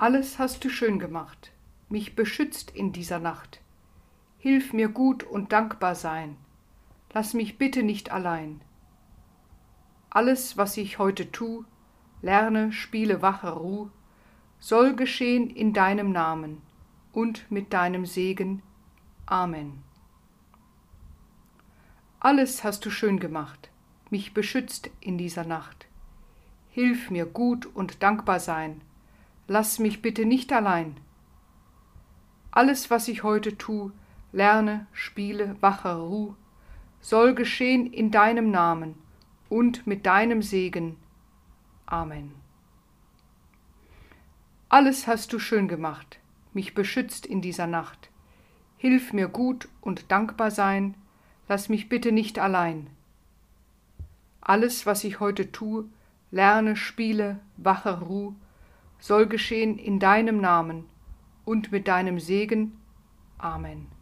Alles hast du schön gemacht, mich beschützt in dieser Nacht. Hilf mir gut und dankbar sein, lass mich bitte nicht allein. Alles, was ich heute tu, lerne, spiele, wache, ruh, soll geschehen in deinem Namen und mit deinem Segen. Amen. Alles hast du schön gemacht, mich beschützt in dieser Nacht. Hilf mir gut und dankbar sein, lass mich bitte nicht allein. Alles, was ich heute tu, lerne, spiele, wache, ruh, soll geschehen in deinem Namen und mit deinem Segen. Amen. Alles hast du schön gemacht, mich beschützt in dieser Nacht. Hilf mir gut und dankbar sein, lass mich bitte nicht allein. Alles, was ich heute tu, lerne, spiele, wache, ruh, soll geschehen in deinem Namen und mit deinem Segen. Amen.